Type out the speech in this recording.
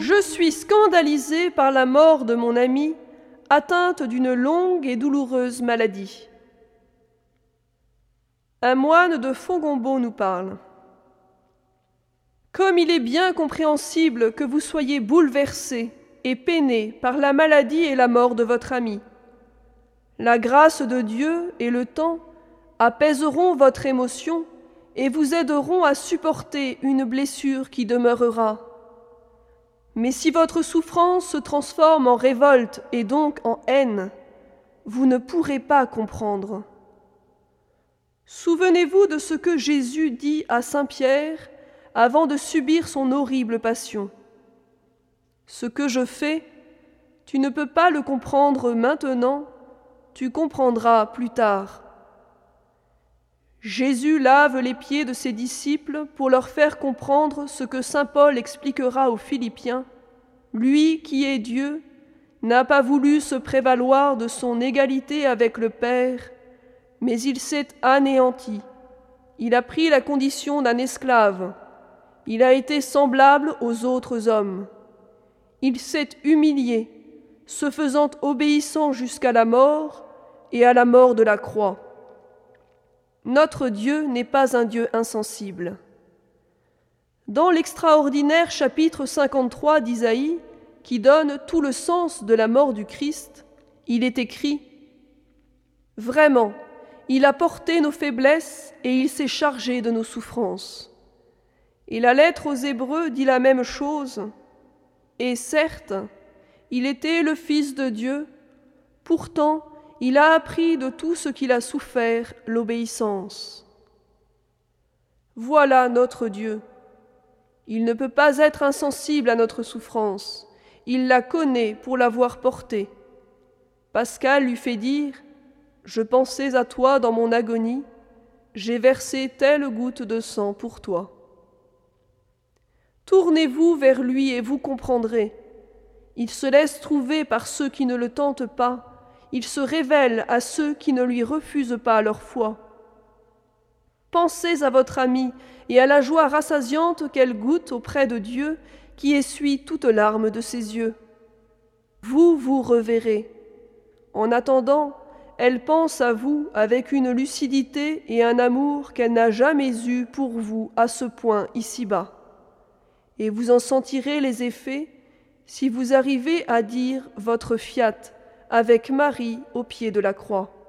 Je suis scandalisé par la mort de mon amie, atteinte d'une longue et douloureuse maladie. Un moine de Fongombo nous parle. Comme il est bien compréhensible que vous soyez bouleversé et peiné par la maladie et la mort de votre ami. La grâce de Dieu et le temps apaiseront votre émotion et vous aideront à supporter une blessure qui demeurera. Mais si votre souffrance se transforme en révolte et donc en haine, vous ne pourrez pas comprendre. Souvenez-vous de ce que Jésus dit à Saint Pierre avant de subir son horrible passion. Ce que je fais, tu ne peux pas le comprendre maintenant, tu comprendras plus tard. Jésus lave les pieds de ses disciples pour leur faire comprendre ce que Saint Paul expliquera aux Philippiens. Lui qui est Dieu n'a pas voulu se prévaloir de son égalité avec le Père, mais il s'est anéanti. Il a pris la condition d'un esclave. Il a été semblable aux autres hommes. Il s'est humilié, se faisant obéissant jusqu'à la mort et à la mort de la croix. Notre Dieu n'est pas un Dieu insensible. Dans l'extraordinaire chapitre 53 d'Isaïe, qui donne tout le sens de la mort du Christ, il est écrit Vraiment, il a porté nos faiblesses et il s'est chargé de nos souffrances. Et la lettre aux Hébreux dit la même chose. Et certes, il était le Fils de Dieu, pourtant il a appris de tout ce qu'il a souffert l'obéissance. Voilà notre Dieu. Il ne peut pas être insensible à notre souffrance. Il la connaît pour l'avoir portée. Pascal lui fait dire Je pensais à toi dans mon agonie, j'ai versé telle goutte de sang pour toi. Tournez-vous vers lui et vous comprendrez. Il se laisse trouver par ceux qui ne le tentent pas il se révèle à ceux qui ne lui refusent pas leur foi. Pensez à votre ami et à la joie rassasiante qu'elle goûte auprès de Dieu qui essuie toute larme de ses yeux. Vous vous reverrez. En attendant, elle pense à vous avec une lucidité et un amour qu'elle n'a jamais eu pour vous à ce point ici-bas. Et vous en sentirez les effets si vous arrivez à dire votre fiat avec Marie au pied de la croix.